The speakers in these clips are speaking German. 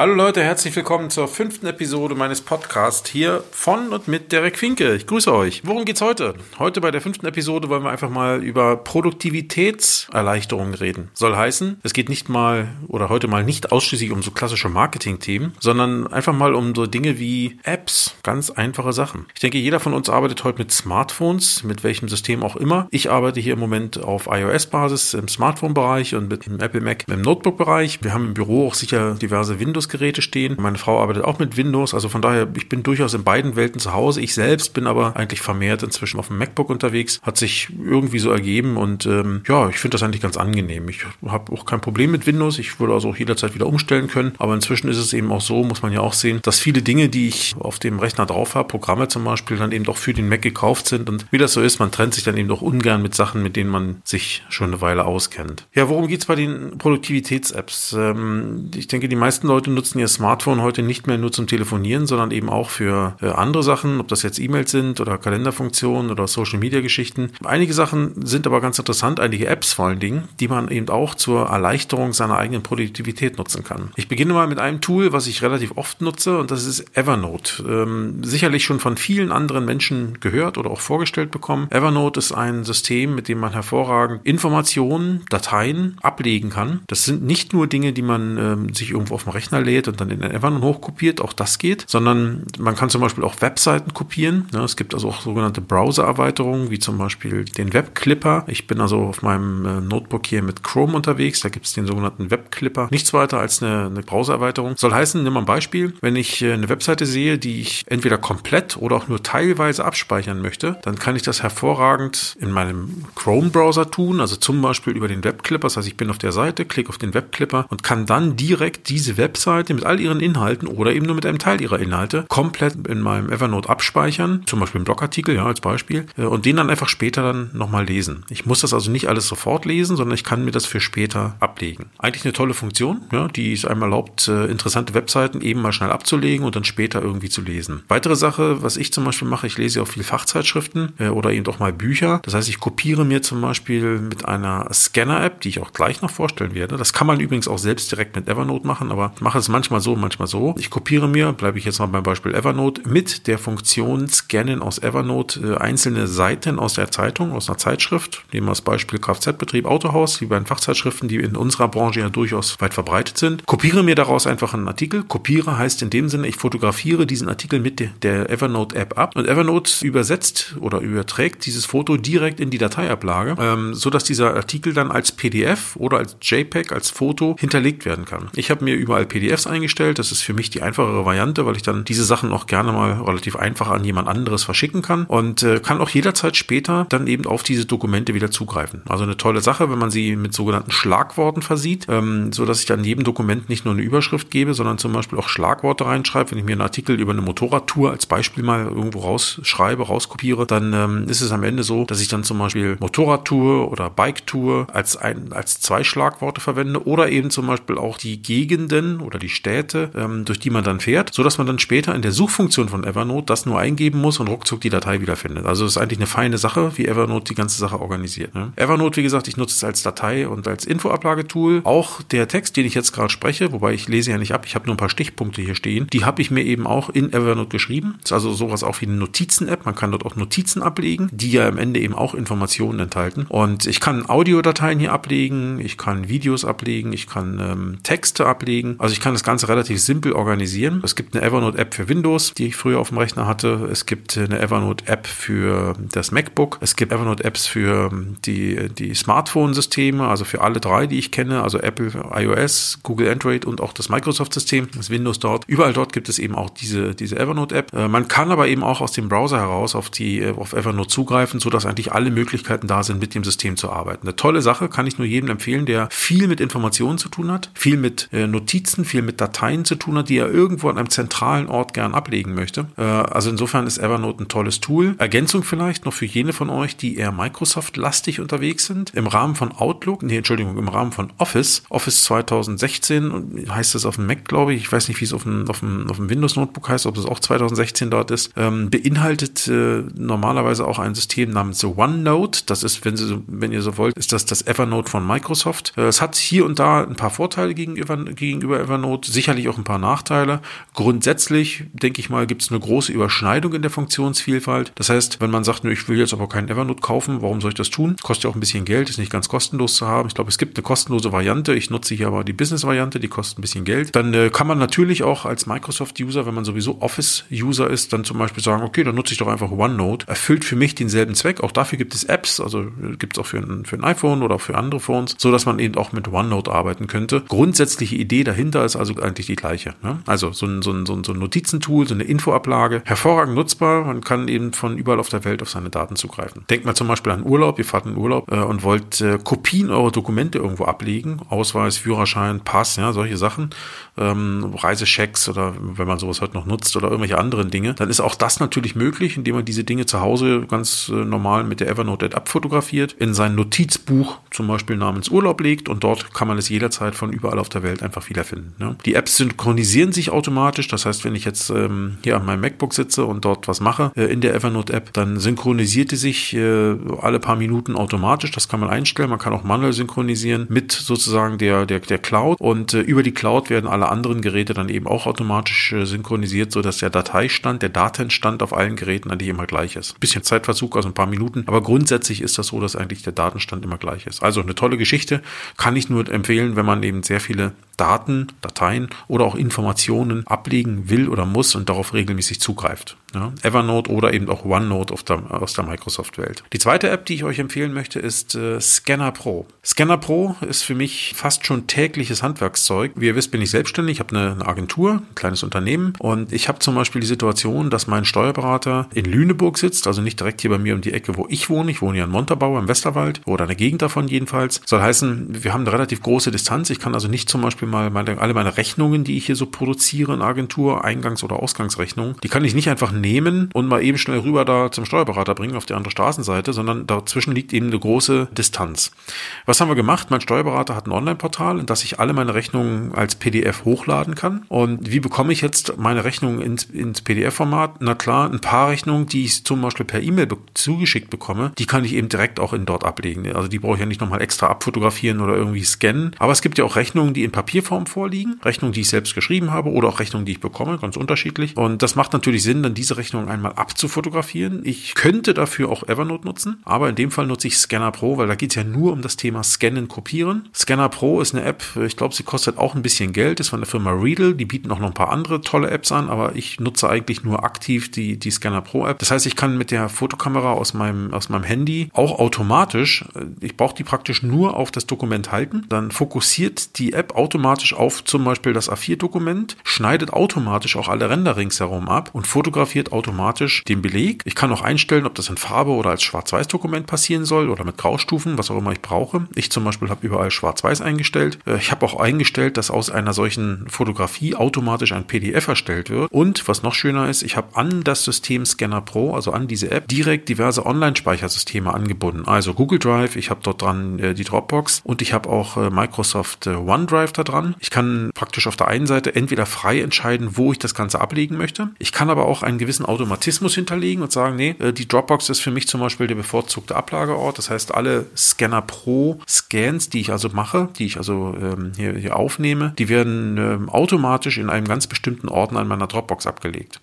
Hallo Leute, herzlich willkommen zur fünften Episode meines Podcasts hier von und mit Derek Finke. Ich grüße euch. Worum geht's heute? Heute bei der fünften Episode wollen wir einfach mal über Produktivitätserleichterungen reden. Soll heißen, es geht nicht mal oder heute mal nicht ausschließlich um so klassische Marketing-Themen, sondern einfach mal um so Dinge wie Apps, ganz einfache Sachen. Ich denke, jeder von uns arbeitet heute mit Smartphones, mit welchem System auch immer. Ich arbeite hier im Moment auf iOS-Basis im Smartphone-Bereich und mit dem Apple Mac im Notebook-Bereich. Wir haben im Büro auch sicher diverse Windows Windows-Geräte stehen. Meine Frau arbeitet auch mit Windows, also von daher, ich bin durchaus in beiden Welten zu Hause. Ich selbst bin aber eigentlich vermehrt inzwischen auf dem MacBook unterwegs. Hat sich irgendwie so ergeben und ähm, ja, ich finde das eigentlich ganz angenehm. Ich habe auch kein Problem mit Windows. Ich würde also auch jederzeit wieder umstellen können. Aber inzwischen ist es eben auch so, muss man ja auch sehen, dass viele Dinge, die ich auf dem Rechner drauf habe, Programme zum Beispiel, dann eben doch für den Mac gekauft sind. Und wie das so ist, man trennt sich dann eben doch ungern mit Sachen, mit denen man sich schon eine Weile auskennt. Ja, worum geht es bei den Produktivitäts-Apps? Ähm, ich denke, die meisten Leute nutzen ihr Smartphone heute nicht mehr nur zum Telefonieren, sondern eben auch für äh, andere Sachen, ob das jetzt E-Mails sind oder Kalenderfunktionen oder Social-Media-Geschichten. Einige Sachen sind aber ganz interessant, einige Apps vor allen Dingen, die man eben auch zur Erleichterung seiner eigenen Produktivität nutzen kann. Ich beginne mal mit einem Tool, was ich relativ oft nutze und das ist Evernote. Ähm, sicherlich schon von vielen anderen Menschen gehört oder auch vorgestellt bekommen. Evernote ist ein System, mit dem man hervorragend Informationen, Dateien ablegen kann. Das sind nicht nur Dinge, die man ähm, sich irgendwo auf dem Rechner lädt und dann in Evernote hochkopiert, auch das geht, sondern man kann zum Beispiel auch Webseiten kopieren. Ja, es gibt also auch sogenannte Browser-Erweiterungen, wie zum Beispiel den Webclipper. Ich bin also auf meinem äh, Notebook hier mit Chrome unterwegs, da gibt es den sogenannten Webclipper. Nichts weiter als eine, eine Browser-Erweiterung. Soll heißen, nimm mal ein Beispiel, wenn ich äh, eine Webseite sehe, die ich entweder komplett oder auch nur teilweise abspeichern möchte, dann kann ich das hervorragend in meinem Chrome-Browser tun, also zum Beispiel über den Webclipper. Das heißt, ich bin auf der Seite, klicke auf den Webclipper und kann dann direkt diese Webseite mit all ihren Inhalten oder eben nur mit einem Teil ihrer Inhalte komplett in meinem Evernote abspeichern, zum Beispiel einen Blogartikel, ja, als Beispiel, äh, und den dann einfach später dann nochmal lesen. Ich muss das also nicht alles sofort lesen, sondern ich kann mir das für später ablegen. Eigentlich eine tolle Funktion, ja, die es einem erlaubt, äh, interessante Webseiten eben mal schnell abzulegen und dann später irgendwie zu lesen. Weitere Sache, was ich zum Beispiel mache, ich lese auch viel Fachzeitschriften äh, oder eben doch mal Bücher. Das heißt, ich kopiere mir zum Beispiel mit einer Scanner-App, die ich auch gleich noch vorstellen werde. Das kann man übrigens auch selbst direkt mit Evernote machen, aber mache es manchmal so, manchmal so. Ich kopiere mir, bleibe ich jetzt mal beim Beispiel Evernote, mit der Funktion Scannen aus Evernote äh, einzelne Seiten aus der Zeitung, aus einer Zeitschrift. Nehmen wir das Beispiel Kfz-Betrieb Autohaus, wie bei den Fachzeitschriften, die in unserer Branche ja durchaus weit verbreitet sind. Kopiere mir daraus einfach einen Artikel. Kopiere heißt in dem Sinne, ich fotografiere diesen Artikel mit der Evernote-App ab und Evernote übersetzt oder überträgt dieses Foto direkt in die Dateiablage, ähm, so dass dieser Artikel dann als PDF oder als JPEG, als Foto hinterlegt werden kann. Ich habe mir überall PDFs eingestellt eingestellt. Das ist für mich die einfachere Variante, weil ich dann diese Sachen auch gerne mal relativ einfach an jemand anderes verschicken kann und äh, kann auch jederzeit später dann eben auf diese Dokumente wieder zugreifen. Also eine tolle Sache, wenn man sie mit sogenannten Schlagworten versieht, ähm, so dass ich dann jedem Dokument nicht nur eine Überschrift gebe, sondern zum Beispiel auch Schlagworte reinschreibe. Wenn ich mir einen Artikel über eine Motorradtour als Beispiel mal irgendwo rausschreibe, rauskopiere, dann ähm, ist es am Ende so, dass ich dann zum Beispiel Motorradtour oder Bike-Tour als ein, als zwei Schlagworte verwende oder eben zum Beispiel auch die Gegenden oder die Städte ähm, durch die man dann fährt, so dass man dann später in der Suchfunktion von Evernote das nur eingeben muss und ruckzuck die Datei wiederfindet. Also das ist eigentlich eine feine Sache, wie Evernote die ganze Sache organisiert. Ne? Evernote, wie gesagt, ich nutze es als Datei und als Infoablagetool. Auch der Text, den ich jetzt gerade spreche, wobei ich lese ja nicht ab, ich habe nur ein paar Stichpunkte hier stehen, die habe ich mir eben auch in Evernote geschrieben. Das ist also sowas auch wie eine Notizen-App. Man kann dort auch Notizen ablegen, die ja am Ende eben auch Informationen enthalten. Und ich kann Audiodateien hier ablegen, ich kann Videos ablegen, ich kann ähm, Texte ablegen. Also ich kann das Ganze relativ simpel organisieren. Es gibt eine Evernote-App für Windows, die ich früher auf dem Rechner hatte. Es gibt eine Evernote-App für das MacBook. Es gibt Evernote-Apps für die, die Smartphone-Systeme, also für alle drei, die ich kenne, also Apple iOS, Google Android und auch das Microsoft-System, das Windows dort. Überall dort gibt es eben auch diese, diese Evernote-App. Äh, man kann aber eben auch aus dem Browser heraus auf die, auf Evernote zugreifen, sodass eigentlich alle Möglichkeiten da sind, mit dem System zu arbeiten. Eine tolle Sache, kann ich nur jedem empfehlen, der viel mit Informationen zu tun hat, viel mit äh, Notizen, viel viel mit Dateien zu tun hat, die er irgendwo an einem zentralen Ort gern ablegen möchte. Äh, also insofern ist Evernote ein tolles Tool. Ergänzung vielleicht noch für jene von euch, die eher Microsoft-lastig unterwegs sind. Im Rahmen von Outlook, nee, Entschuldigung, im Rahmen von Office, Office 2016 heißt es auf dem Mac, glaube ich. Ich weiß nicht, wie es auf dem, auf dem, auf dem Windows-Notebook heißt, ob es auch 2016 dort ist. Ähm, beinhaltet äh, normalerweise auch ein System namens OneNote. Das ist, wenn, Sie, wenn ihr so wollt, ist das das Evernote von Microsoft. Äh, es hat hier und da ein paar Vorteile gegenüber, gegenüber Evernote, sicherlich auch ein paar Nachteile. Grundsätzlich, denke ich mal, gibt es eine große Überschneidung in der Funktionsvielfalt. Das heißt, wenn man sagt, ich will jetzt aber keinen Evernote kaufen, warum soll ich das tun? Kostet ja auch ein bisschen Geld, ist nicht ganz kostenlos zu haben. Ich glaube, es gibt eine kostenlose Variante. Ich nutze hier aber die Business-Variante, die kostet ein bisschen Geld. Dann äh, kann man natürlich auch als Microsoft-User, wenn man sowieso Office-User ist, dann zum Beispiel sagen, okay, dann nutze ich doch einfach OneNote. Erfüllt für mich denselben Zweck. Auch dafür gibt es Apps, also äh, gibt es auch für ein, für ein iPhone oder auch für andere Phones, so dass man eben auch mit OneNote arbeiten könnte. Grundsätzliche Idee dahinter ist also eigentlich die gleiche. Ne? Also so ein, so, ein, so ein Notizentool, so eine Infoablage, hervorragend nutzbar. Man kann eben von überall auf der Welt auf seine Daten zugreifen. Denkt mal zum Beispiel an Urlaub. Ihr fahrt in Urlaub äh, und wollt äh, Kopien eurer Dokumente irgendwo ablegen. Ausweis, Führerschein, Pass, ja, solche Sachen. Ähm, Reisechecks oder wenn man sowas heute noch nutzt oder irgendwelche anderen Dinge. Dann ist auch das natürlich möglich, indem man diese Dinge zu Hause ganz äh, normal mit der Evernote abfotografiert, in sein Notizbuch zum Beispiel namens Urlaub legt und dort kann man es jederzeit von überall auf der Welt einfach wiederfinden. Ne? Die Apps synchronisieren sich automatisch. Das heißt, wenn ich jetzt ähm, hier an meinem MacBook sitze und dort was mache äh, in der Evernote-App, dann synchronisiert die sich äh, alle paar Minuten automatisch. Das kann man einstellen. Man kann auch manuell synchronisieren mit sozusagen der, der, der Cloud. Und äh, über die Cloud werden alle anderen Geräte dann eben auch automatisch äh, synchronisiert, sodass der Dateistand, der Datenstand auf allen Geräten eigentlich immer gleich ist. Ein bisschen Zeitverzug, also ein paar Minuten. Aber grundsätzlich ist das so, dass eigentlich der Datenstand immer gleich ist. Also eine tolle Geschichte. Kann ich nur empfehlen, wenn man eben sehr viele Daten, Dateien oder auch Informationen ablegen will oder muss und darauf regelmäßig zugreift. Ja, Evernote oder eben auch OneNote der, aus der Microsoft-Welt. Die zweite App, die ich euch empfehlen möchte, ist äh, Scanner Pro. Scanner Pro ist für mich fast schon tägliches Handwerkszeug. Wie ihr wisst, bin ich selbstständig, habe eine, eine Agentur, ein kleines Unternehmen und ich habe zum Beispiel die Situation, dass mein Steuerberater in Lüneburg sitzt, also nicht direkt hier bei mir um die Ecke, wo ich wohne. Ich wohne ja in Montabaur im Westerwald oder eine Gegend davon jedenfalls. Soll heißen, wir haben eine relativ große Distanz. Ich kann also nicht zum Beispiel mal meine, alle meine Rechnungen, die ich hier so produziere in Agentur, Eingangs- oder Ausgangsrechnungen, die kann ich nicht einfach nehmen und mal eben schnell rüber da zum Steuerberater bringen auf die andere Straßenseite, sondern dazwischen liegt eben eine große Distanz. Was haben wir gemacht? Mein Steuerberater hat ein Online-Portal, in das ich alle meine Rechnungen als PDF hochladen kann. Und wie bekomme ich jetzt meine Rechnungen ins, ins PDF-Format? Na klar, ein paar Rechnungen, die ich zum Beispiel per E-Mail be zugeschickt bekomme, die kann ich eben direkt auch in dort ablegen. Also die brauche ich ja nicht nochmal extra abfotografieren oder irgendwie scannen. Aber es gibt ja auch Rechnungen, die in Papierform vorliegen, Rechnungen, die ich selbst geschrieben habe oder auch Rechnungen, die ich bekomme, ganz unterschiedlich. Und das macht natürlich Sinn, dann diese Rechnungen einmal abzufotografieren. Ich könnte dafür auch Evernote nutzen, aber in dem Fall nutze ich Scanner Pro, weil da geht es ja nur um das Thema Scannen, Kopieren. Scanner Pro ist eine App, ich glaube, sie kostet auch ein bisschen Geld, ist von der Firma Readle. Die bieten auch noch ein paar andere tolle Apps an, aber ich nutze eigentlich nur aktiv die, die Scanner Pro App. Das heißt, ich kann mit der Fotokamera aus meinem, aus meinem Handy auch automatisch, ich brauche die praktisch nur auf das Dokument halten, dann fokussiert die App automatisch auf zum Beispiel das A4-Dokument, schneidet automatisch auch alle Ränder ringsherum ab und fotografiert automatisch den Beleg. Ich kann auch einstellen, ob das in Farbe oder als Schwarz-Weiß-Dokument passieren soll oder mit Graustufen, was auch immer ich brauche. Ich zum Beispiel habe überall Schwarz-Weiß eingestellt. Äh, ich habe auch eingestellt, dass aus einer solchen Fotografie automatisch ein PDF erstellt wird. Und was noch schöner ist, ich habe an das System Scanner Pro, also an diese App, direkt diverse Online-Speichersysteme angebunden. Also Google Drive, ich habe dort dran äh, die Dropbox und ich habe auch äh, Microsoft OneDrive da dran. Ich kann praktisch auf der einen Seite entweder frei entscheiden, wo ich das Ganze ablegen möchte. Ich kann aber auch einen gewissen Automatismus hinterlegen und sagen, nee, die Dropbox ist für mich zum Beispiel der bevorzugte Ablageort. Das heißt, alle Scanner Pro Scans, die ich also mache, die ich also ähm, hier, hier aufnehme, die werden ähm, automatisch in einem ganz bestimmten Ordner in meiner Dropbox abgelegt.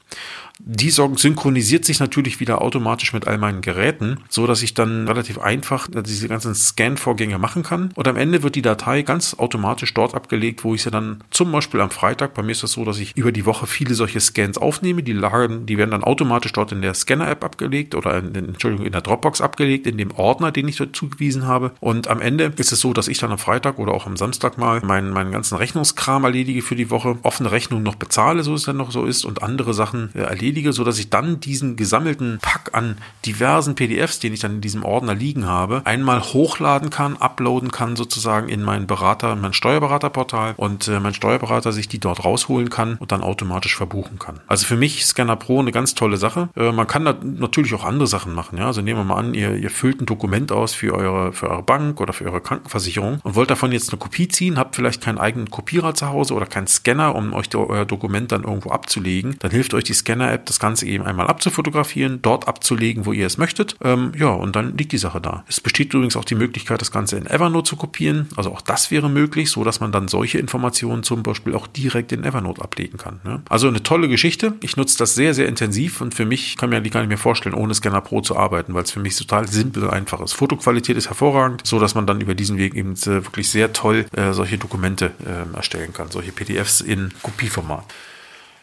Die synchronisiert sich natürlich wieder automatisch mit all meinen Geräten, so dass ich dann relativ einfach diese ganzen Scan-Vorgänge machen kann. Und am Ende wird die Datei ganz automatisch dort abgelegt, wo ich sie dann zum Beispiel am Freitag, bei mir ist das so, dass ich über die Woche viele solche Scans aufnehme. Die lagen, die werden dann automatisch dort in der Scanner-App abgelegt oder in, Entschuldigung, in der Dropbox abgelegt, in dem Ordner, den ich dort zugewiesen habe. Und am Ende ist es so, dass ich dann am Freitag oder auch am Samstag mal meinen, meinen ganzen Rechnungskram erledige für die Woche, offene Rechnungen noch bezahle, so es dann noch so ist, und andere Sachen äh, erledige erledige, so dass ich dann diesen gesammelten Pack an diversen PDFs, den ich dann in diesem Ordner liegen habe, einmal hochladen kann, uploaden kann sozusagen in meinen Berater, mein Steuerberaterportal und äh, mein Steuerberater sich die dort rausholen kann und dann automatisch verbuchen kann. Also für mich Scanner Pro eine ganz tolle Sache. Äh, man kann da natürlich auch andere Sachen machen. Ja? Also nehmen wir mal an, ihr, ihr füllt ein Dokument aus für eure, für eure Bank oder für eure Krankenversicherung und wollt davon jetzt eine Kopie ziehen, habt vielleicht keinen eigenen Kopierer zu Hause oder keinen Scanner, um euch euer Dokument dann irgendwo abzulegen. Dann hilft euch die Scanner-App, das Ganze eben einmal abzufotografieren, dort abzulegen, wo ihr es möchtet. Ähm, ja, und dann liegt die Sache da. Es besteht übrigens auch die Möglichkeit, das Ganze in Evernote zu kopieren. Also auch das wäre möglich, so dass man dann solche Informationen zum Beispiel auch direkt in Evernote ablegen kann. Ne? Also eine tolle Geschichte. Ich nutze das sehr, sehr intensiv und für mich kann mir die gar nicht mehr vorstellen, ohne Scanner Pro zu arbeiten, weil es für mich total simpel und einfach ist. Fotoqualität ist hervorragend, so dass man dann über diesen Weg eben äh, wirklich sehr toll äh, solche Dokumente äh, erstellen kann, solche PDFs in Kopieformat.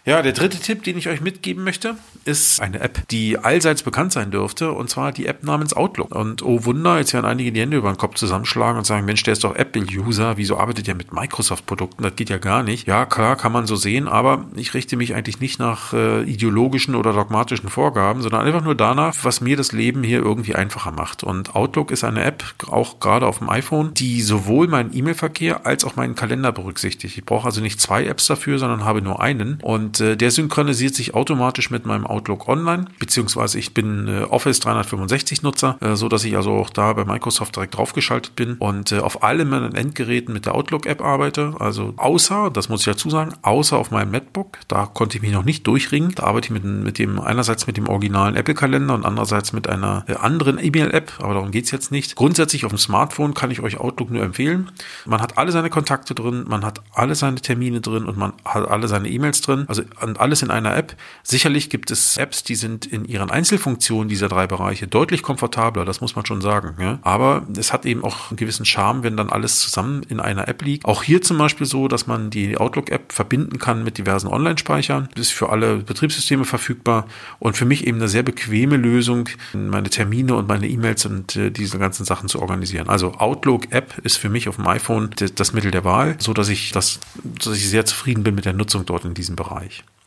Ja, der dritte Tipp, den ich euch mitgeben möchte, ist eine App, die allseits bekannt sein dürfte, und zwar die App namens Outlook. Und oh Wunder, jetzt werden einige die Hände über den Kopf zusammenschlagen und sagen, Mensch, der ist doch Apple-User, wieso arbeitet er mit Microsoft-Produkten? Das geht ja gar nicht. Ja, klar, kann man so sehen, aber ich richte mich eigentlich nicht nach äh, ideologischen oder dogmatischen Vorgaben, sondern einfach nur danach, was mir das Leben hier irgendwie einfacher macht. Und Outlook ist eine App, auch gerade auf dem iPhone, die sowohl meinen E-Mail-Verkehr als auch meinen Kalender berücksichtigt. Ich brauche also nicht zwei Apps dafür, sondern habe nur einen. Und äh, der synchronisiert sich automatisch mit meinem Outlook Online, beziehungsweise ich bin äh, Office 365 Nutzer, äh, so dass ich also auch da bei Microsoft direkt draufgeschaltet bin und äh, auf allen meinen Endgeräten mit der Outlook App arbeite. Also außer, das muss ich dazu sagen, außer auf meinem MacBook, da konnte ich mich noch nicht durchringen. Da arbeite ich mit, mit dem einerseits mit dem originalen Apple Kalender und andererseits mit einer äh, anderen E-Mail App, aber darum geht's jetzt nicht. Grundsätzlich auf dem Smartphone kann ich euch Outlook nur empfehlen. Man hat alle seine Kontakte drin, man hat alle seine Termine drin und man hat alle seine E-Mails drin. Also und alles in einer App. Sicherlich gibt es Apps, die sind in ihren Einzelfunktionen dieser drei Bereiche deutlich komfortabler, das muss man schon sagen. Ja? Aber es hat eben auch einen gewissen Charme, wenn dann alles zusammen in einer App liegt. Auch hier zum Beispiel so, dass man die Outlook-App verbinden kann mit diversen Online-Speichern. Das ist für alle Betriebssysteme verfügbar und für mich eben eine sehr bequeme Lösung, meine Termine und meine E-Mails und äh, diese ganzen Sachen zu organisieren. Also Outlook-App ist für mich auf dem iPhone das Mittel der Wahl, so dass ich das, dass ich sehr zufrieden bin mit der Nutzung dort in diesem Bereich. Österreich.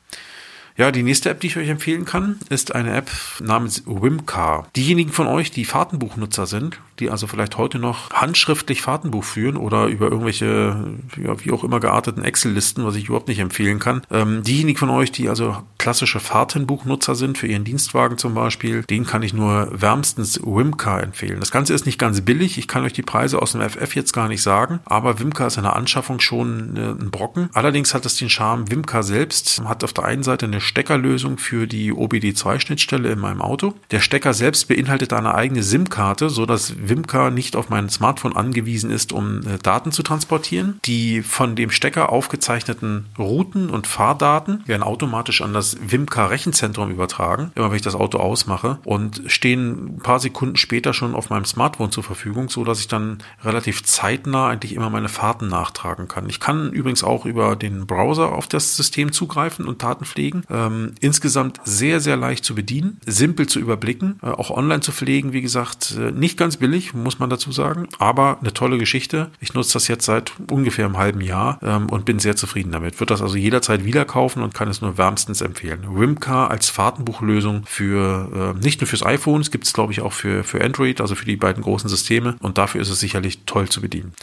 Ja, die nächste App, die ich euch empfehlen kann, ist eine App namens Wimcar. Diejenigen von euch, die Fahrtenbuchnutzer sind, die also vielleicht heute noch handschriftlich Fahrtenbuch führen oder über irgendwelche, ja, wie auch immer gearteten Excel-Listen, was ich überhaupt nicht empfehlen kann. Ähm, diejenigen von euch, die also klassische Fahrtenbuchnutzer sind, für ihren Dienstwagen zum Beispiel, denen kann ich nur wärmstens Wimcar empfehlen. Das Ganze ist nicht ganz billig. Ich kann euch die Preise aus dem FF jetzt gar nicht sagen, aber Wimcar ist in der Anschaffung schon äh, ein Brocken. Allerdings hat es den Charme, Wimcar selbst hat auf der einen Seite eine Steckerlösung für die OBD2-Schnittstelle in meinem Auto. Der Stecker selbst beinhaltet eine eigene SIM-Karte, so dass Wimcar nicht auf mein Smartphone angewiesen ist, um äh, Daten zu transportieren. Die von dem Stecker aufgezeichneten Routen und Fahrdaten werden automatisch an das Wimcar Rechenzentrum übertragen, immer wenn ich das Auto ausmache und stehen ein paar Sekunden später schon auf meinem Smartphone zur Verfügung, so dass ich dann relativ zeitnah eigentlich immer meine Fahrten nachtragen kann. Ich kann übrigens auch über den Browser auf das System zugreifen und Daten pflegen. Ähm, insgesamt sehr, sehr leicht zu bedienen, simpel zu überblicken, äh, auch online zu pflegen, wie gesagt, äh, nicht ganz billig muss man dazu sagen, aber eine tolle Geschichte. Ich nutze das jetzt seit ungefähr einem halben Jahr ähm, und bin sehr zufrieden damit. Wird das also jederzeit wieder kaufen und kann es nur wärmstens empfehlen. Rimcar als Fahrtenbuchlösung für äh, nicht nur fürs iPhone, es gibt es glaube ich auch für, für Android, also für die beiden großen Systeme und dafür ist es sicherlich toll zu bedienen.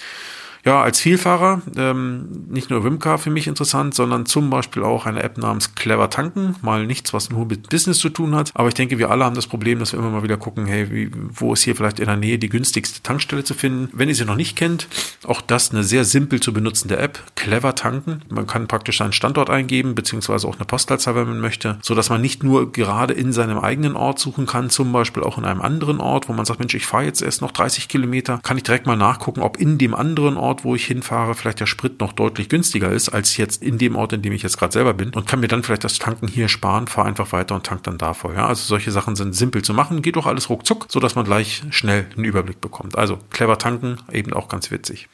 Ja, als Vielfahrer, ähm, nicht nur Wimcar für mich interessant, sondern zum Beispiel auch eine App namens Clever Tanken. Mal nichts, was nur mit Business zu tun hat. Aber ich denke, wir alle haben das Problem, dass wir immer mal wieder gucken, hey, wie, wo ist hier vielleicht in der Nähe die günstigste Tankstelle zu finden? Wenn ihr sie noch nicht kennt, auch das eine sehr simpel zu benutzende App. Clever Tanken. Man kann praktisch seinen Standort eingeben, beziehungsweise auch eine Postleitzahl, wenn man möchte, so dass man nicht nur gerade in seinem eigenen Ort suchen kann, zum Beispiel auch in einem anderen Ort, wo man sagt, Mensch, ich fahre jetzt erst noch 30 Kilometer, kann ich direkt mal nachgucken, ob in dem anderen Ort Ort, wo ich hinfahre, vielleicht der Sprit noch deutlich günstiger ist, als jetzt in dem Ort, in dem ich jetzt gerade selber bin und kann mir dann vielleicht das Tanken hier sparen, fahre einfach weiter und tank dann da. Ja, also solche Sachen sind simpel zu machen, geht doch alles ruckzuck, so dass man gleich schnell einen Überblick bekommt. Also clever tanken, eben auch ganz witzig.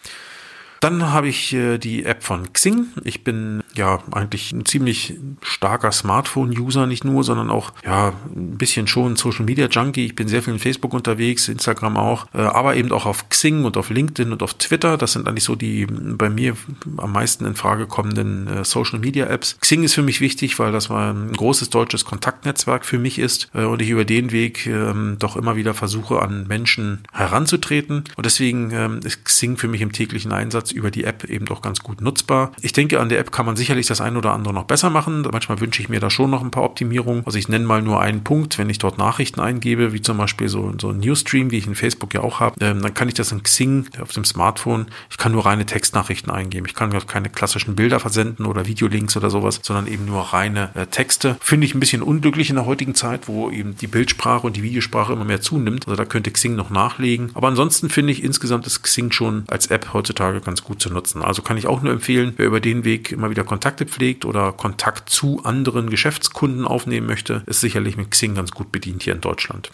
Dann habe ich äh, die App von Xing. Ich bin ja eigentlich ein ziemlich starker Smartphone-User, nicht nur, sondern auch ja ein bisschen schon Social Media Junkie. Ich bin sehr viel in Facebook unterwegs, Instagram auch, äh, aber eben auch auf Xing und auf LinkedIn und auf Twitter. Das sind eigentlich so die bei mir am meisten in Frage kommenden äh, Social Media Apps. Xing ist für mich wichtig, weil das mal ein großes deutsches Kontaktnetzwerk für mich ist äh, und ich über den Weg ähm, doch immer wieder versuche, an Menschen heranzutreten. Und deswegen ähm, ist Xing für mich im täglichen Einsatz über die App eben doch ganz gut nutzbar. Ich denke, an der App kann man sicherlich das ein oder andere noch besser machen. Manchmal wünsche ich mir da schon noch ein paar Optimierungen. Also ich nenne mal nur einen Punkt, wenn ich dort Nachrichten eingebe, wie zum Beispiel so, so ein Newsstream, wie ich in Facebook ja auch habe, ähm, dann kann ich das in Xing auf dem Smartphone, ich kann nur reine Textnachrichten eingeben. Ich kann keine klassischen Bilder versenden oder Videolinks oder sowas, sondern eben nur reine äh, Texte. Finde ich ein bisschen unglücklich in der heutigen Zeit, wo eben die Bildsprache und die Videosprache immer mehr zunimmt. Also da könnte Xing noch nachlegen. Aber ansonsten finde ich insgesamt ist Xing schon als App heutzutage ganz gut zu nutzen. Also kann ich auch nur empfehlen, wer über den Weg immer wieder Kontakte pflegt oder Kontakt zu anderen Geschäftskunden aufnehmen möchte, ist sicherlich mit Xing ganz gut bedient hier in Deutschland.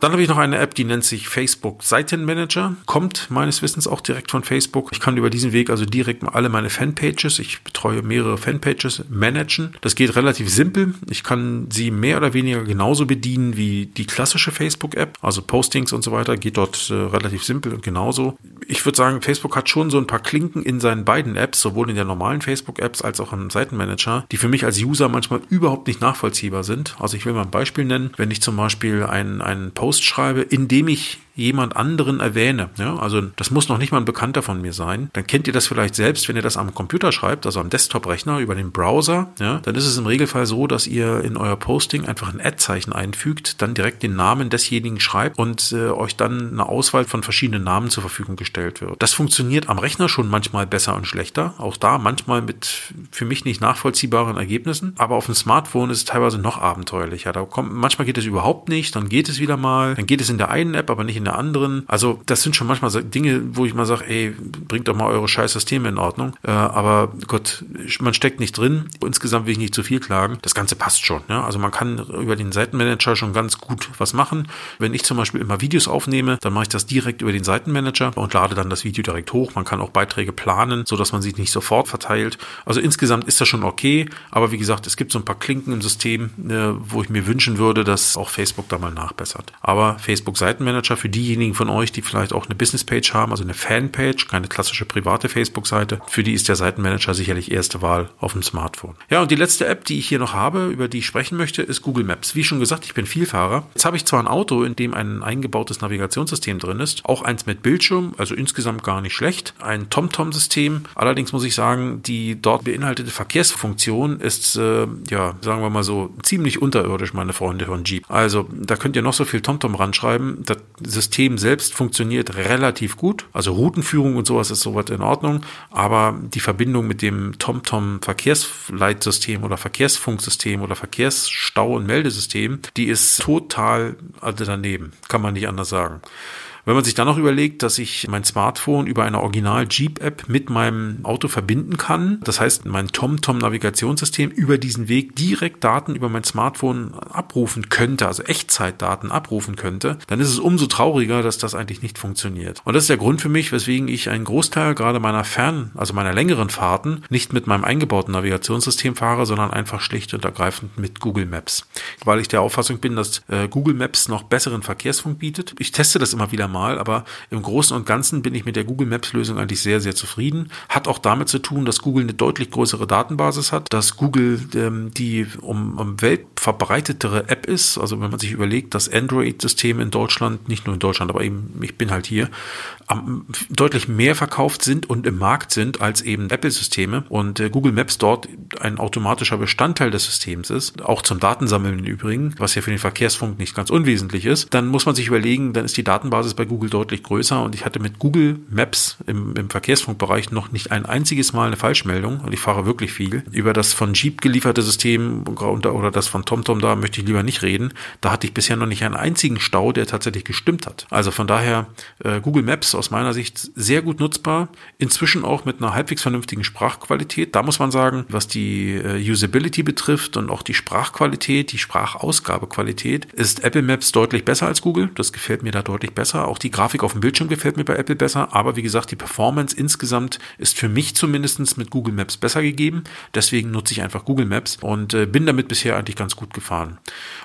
Dann habe ich noch eine App, die nennt sich Facebook Seitenmanager. Kommt meines Wissens auch direkt von Facebook. Ich kann über diesen Weg also direkt alle meine Fanpages, ich betreue mehrere Fanpages, managen. Das geht relativ simpel. Ich kann sie mehr oder weniger genauso bedienen wie die klassische Facebook-App. Also Postings und so weiter geht dort äh, relativ simpel und genauso. Ich würde sagen, Facebook hat schon so ein paar Klinken in seinen beiden Apps, sowohl in der normalen Facebook-Apps als auch im Seitenmanager, die für mich als User manchmal überhaupt nicht nachvollziehbar sind. Also ich will mal ein Beispiel nennen. Wenn ich zum Beispiel einen, einen Post Post schreibe, indem ich jemand anderen erwähne, ja, also das muss noch nicht mal ein Bekannter von mir sein, dann kennt ihr das vielleicht selbst, wenn ihr das am Computer schreibt, also am Desktop-Rechner über den Browser, ja, dann ist es im Regelfall so, dass ihr in euer Posting einfach ein Ad-Zeichen einfügt, dann direkt den Namen desjenigen schreibt und äh, euch dann eine Auswahl von verschiedenen Namen zur Verfügung gestellt wird. Das funktioniert am Rechner schon manchmal besser und schlechter, auch da manchmal mit für mich nicht nachvollziehbaren Ergebnissen, aber auf dem Smartphone ist es teilweise noch abenteuerlicher. Da kommt, manchmal geht es überhaupt nicht, dann geht es wieder mal, dann geht es in der einen App, aber nicht in der anderen. Also das sind schon manchmal Dinge, wo ich mal sage, ey, bringt doch mal eure scheiß Systeme in Ordnung. Äh, aber Gott, man steckt nicht drin. Insgesamt will ich nicht zu viel klagen. Das Ganze passt schon. Ne? Also man kann über den Seitenmanager schon ganz gut was machen. Wenn ich zum Beispiel immer Videos aufnehme, dann mache ich das direkt über den Seitenmanager und lade dann das Video direkt hoch. Man kann auch Beiträge planen, so dass man sie nicht sofort verteilt. Also insgesamt ist das schon okay. Aber wie gesagt, es gibt so ein paar Klinken im System, äh, wo ich mir wünschen würde, dass auch Facebook da mal nachbessert. Aber Facebook Seitenmanager für diejenigen von euch, die vielleicht auch eine Businesspage haben, also eine Fanpage, keine klassische private Facebook-Seite, für die ist der Seitenmanager sicherlich erste Wahl auf dem Smartphone. Ja, und die letzte App, die ich hier noch habe, über die ich sprechen möchte, ist Google Maps. Wie schon gesagt, ich bin Vielfahrer. Jetzt habe ich zwar ein Auto, in dem ein eingebautes Navigationssystem drin ist, auch eins mit Bildschirm, also insgesamt gar nicht schlecht. Ein TomTom-System. Allerdings muss ich sagen, die dort beinhaltete Verkehrsfunktion ist, äh, ja, sagen wir mal so, ziemlich unterirdisch, meine Freunde von Jeep. Also da könnt ihr noch so viel TomTom ranschreiben. Das System selbst funktioniert relativ gut. Also Routenführung und sowas ist soweit in Ordnung. Aber die Verbindung mit dem TomTom Verkehrsleitsystem oder Verkehrsfunksystem oder Verkehrsstau- und Meldesystem, die ist total daneben. Kann man nicht anders sagen. Wenn man sich dann noch überlegt, dass ich mein Smartphone über eine Original Jeep App mit meinem Auto verbinden kann, das heißt mein TomTom Navigationssystem über diesen Weg direkt Daten über mein Smartphone abrufen könnte, also Echtzeitdaten abrufen könnte, dann ist es umso trauriger, dass das eigentlich nicht funktioniert. Und das ist der Grund für mich, weswegen ich einen Großteil gerade meiner Fern, also meiner längeren Fahrten nicht mit meinem eingebauten Navigationssystem fahre, sondern einfach schlicht und ergreifend mit Google Maps. Weil ich der Auffassung bin, dass äh, Google Maps noch besseren Verkehrsfunk bietet. Ich teste das immer wieder mal mal, aber im Großen und Ganzen bin ich mit der Google Maps Lösung eigentlich sehr, sehr zufrieden. Hat auch damit zu tun, dass Google eine deutlich größere Datenbasis hat, dass Google ähm, die um, um Welt App ist. Also wenn man sich überlegt, dass Android-Systeme in Deutschland, nicht nur in Deutschland, aber eben, ich bin halt hier, am, deutlich mehr verkauft sind und im Markt sind als eben Apple-Systeme und äh, Google Maps dort ein automatischer Bestandteil des Systems ist, auch zum Datensammeln im Übrigen, was ja für den Verkehrsfunk nicht ganz unwesentlich ist, dann muss man sich überlegen, dann ist die Datenbasis bei Google deutlich größer und ich hatte mit Google Maps im, im Verkehrsfunkbereich noch nicht ein einziges Mal eine Falschmeldung und ich fahre wirklich viel. Über das von Jeep gelieferte System oder das von TomTom da möchte ich lieber nicht reden. Da hatte ich bisher noch nicht einen einzigen Stau, der tatsächlich gestimmt hat. Also von daher äh, Google Maps aus meiner Sicht sehr gut nutzbar, inzwischen auch mit einer halbwegs vernünftigen Sprachqualität. Da muss man sagen, was die äh, Usability betrifft und auch die Sprachqualität, die Sprachausgabequalität, ist Apple Maps deutlich besser als Google. Das gefällt mir da deutlich besser auch die Grafik auf dem Bildschirm gefällt mir bei Apple besser, aber wie gesagt, die Performance insgesamt ist für mich zumindestens mit Google Maps besser gegeben. Deswegen nutze ich einfach Google Maps und äh, bin damit bisher eigentlich ganz gut gefahren.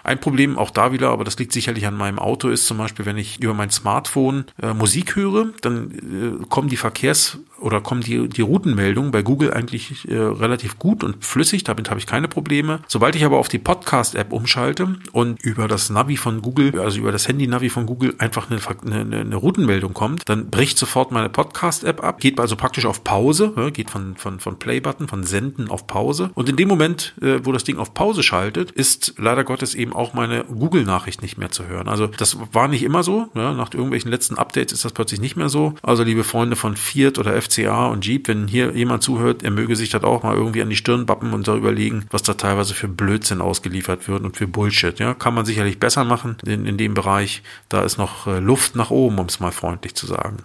Ein Problem auch da wieder, aber das liegt sicherlich an meinem Auto, ist zum Beispiel, wenn ich über mein Smartphone äh, Musik höre, dann äh, kommen die Verkehrs- oder kommen die, die Routenmeldungen bei Google eigentlich äh, relativ gut und flüssig, damit habe ich keine Probleme. Sobald ich aber auf die Podcast-App umschalte und über das Navi von Google, also über das Handy-Navi von Google einfach eine, eine, eine Routenmeldung kommt, dann bricht sofort meine Podcast-App ab, geht also praktisch auf Pause, ja, geht von, von, von Play-Button, von Senden auf Pause. Und in dem Moment, äh, wo das Ding auf Pause schaltet, ist leider Gottes eben auch meine Google-Nachricht nicht mehr zu hören. Also das war nicht immer so. Ja, nach irgendwelchen letzten Updates ist das plötzlich nicht mehr so. Also liebe Freunde von Fiat oder FCA und Jeep, wenn hier jemand zuhört, er möge sich das auch mal irgendwie an die Stirn bappen und da überlegen, was da teilweise für Blödsinn ausgeliefert wird und für Bullshit. Ja, kann man sicherlich besser machen in, in dem Bereich. Da ist noch äh, Luft nach oben, um es mal freundlich zu sagen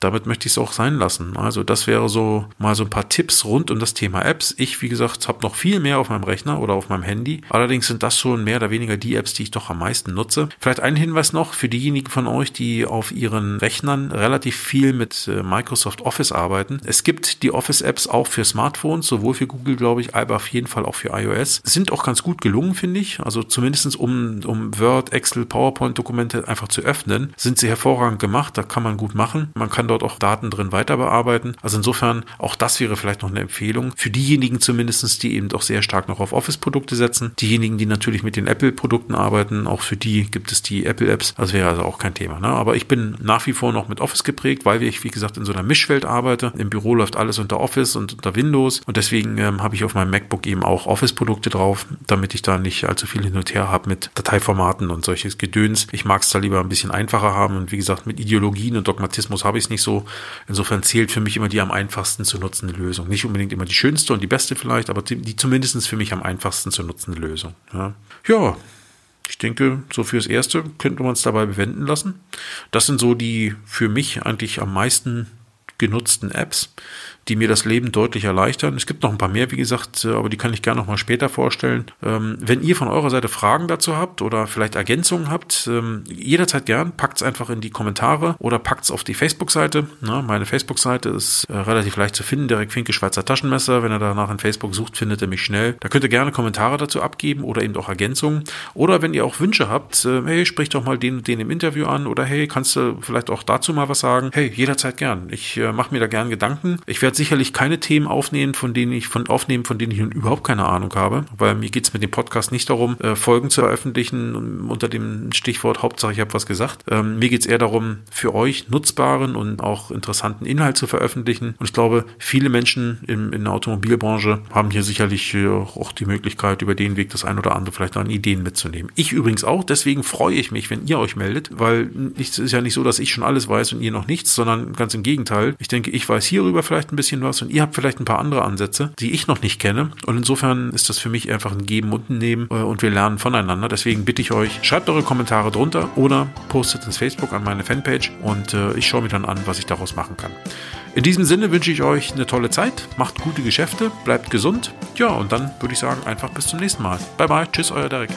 damit möchte ich es auch sein lassen. Also das wäre so mal so ein paar Tipps rund um das Thema Apps. Ich, wie gesagt, habe noch viel mehr auf meinem Rechner oder auf meinem Handy. Allerdings sind das schon mehr oder weniger die Apps, die ich doch am meisten nutze. Vielleicht ein Hinweis noch für diejenigen von euch, die auf ihren Rechnern relativ viel mit äh, Microsoft Office arbeiten. Es gibt die Office-Apps auch für Smartphones, sowohl für Google, glaube ich, aber auf jeden Fall auch für iOS. Sind auch ganz gut gelungen, finde ich. Also zumindestens um, um Word, Excel, PowerPoint-Dokumente einfach zu öffnen, sind sie hervorragend gemacht. Da kann man gut machen. Man kann dort auch Daten drin weiter bearbeiten. Also insofern, auch das wäre vielleicht noch eine Empfehlung. Für diejenigen zumindestens, die eben doch sehr stark noch auf Office-Produkte setzen. Diejenigen, die natürlich mit den Apple-Produkten arbeiten, auch für die gibt es die Apple-Apps. Das wäre also auch kein Thema. Ne? Aber ich bin nach wie vor noch mit Office geprägt, weil ich, wie gesagt, in so einer Mischwelt arbeite. Im Büro läuft alles unter Office und unter Windows. Und deswegen ähm, habe ich auf meinem MacBook eben auch Office-Produkte drauf, damit ich da nicht allzu viel hin und her habe mit Dateiformaten und solches Gedöns. Ich mag es da lieber ein bisschen einfacher haben. Und wie gesagt, mit Ideologien und Dogmatismus habe ich es nicht so. Insofern zählt für mich immer die am einfachsten zu nutzende Lösung. Nicht unbedingt immer die schönste und die beste vielleicht, aber die, die zumindest für mich am einfachsten zu nutzende Lösung. Ja. ja. Ich denke, so fürs Erste könnte man es dabei bewenden lassen. Das sind so die für mich eigentlich am meisten genutzten Apps die mir das Leben deutlich erleichtern. Es gibt noch ein paar mehr, wie gesagt, äh, aber die kann ich gerne noch mal später vorstellen. Ähm, wenn ihr von eurer Seite Fragen dazu habt oder vielleicht Ergänzungen habt, ähm, jederzeit gern, packt es einfach in die Kommentare oder packt es auf die Facebook-Seite. Meine Facebook-Seite ist äh, relativ leicht zu finden, Derek Finke Schweizer Taschenmesser. Wenn er danach in Facebook sucht, findet er mich schnell. Da könnt ihr gerne Kommentare dazu abgeben oder eben auch Ergänzungen. Oder wenn ihr auch Wünsche habt, äh, hey, sprich doch mal den, den im Interview an oder hey, kannst du vielleicht auch dazu mal was sagen? Hey, jederzeit gern. Ich mache mir da gern Gedanken. Ich werde sicherlich keine Themen aufnehmen, von denen ich von aufnehmen, von denen ich nun überhaupt keine Ahnung habe, weil mir geht es mit dem Podcast nicht darum, äh, Folgen zu veröffentlichen unter dem Stichwort Hauptsache ich habe was gesagt. Ähm, mir es eher darum, für euch nutzbaren und auch interessanten Inhalt zu veröffentlichen. Und ich glaube, viele Menschen in, in der Automobilbranche haben hier sicherlich äh, auch die Möglichkeit, über den Weg das ein oder andere vielleicht an Ideen mitzunehmen. Ich übrigens auch, deswegen freue ich mich, wenn ihr euch meldet, weil es ist ja nicht so, dass ich schon alles weiß und ihr noch nichts, sondern ganz im Gegenteil. Ich denke, ich weiß hierüber vielleicht ein bisschen was und ihr habt vielleicht ein paar andere Ansätze, die ich noch nicht kenne. Und insofern ist das für mich einfach ein Geben und ein Nehmen äh, und wir lernen voneinander. Deswegen bitte ich euch, schreibt eure Kommentare drunter oder postet ins Facebook an meine Fanpage und äh, ich schaue mir dann an, was ich daraus machen kann. In diesem Sinne wünsche ich euch eine tolle Zeit, macht gute Geschäfte, bleibt gesund. Ja, und dann würde ich sagen, einfach bis zum nächsten Mal. Bye bye, tschüss, euer Derek.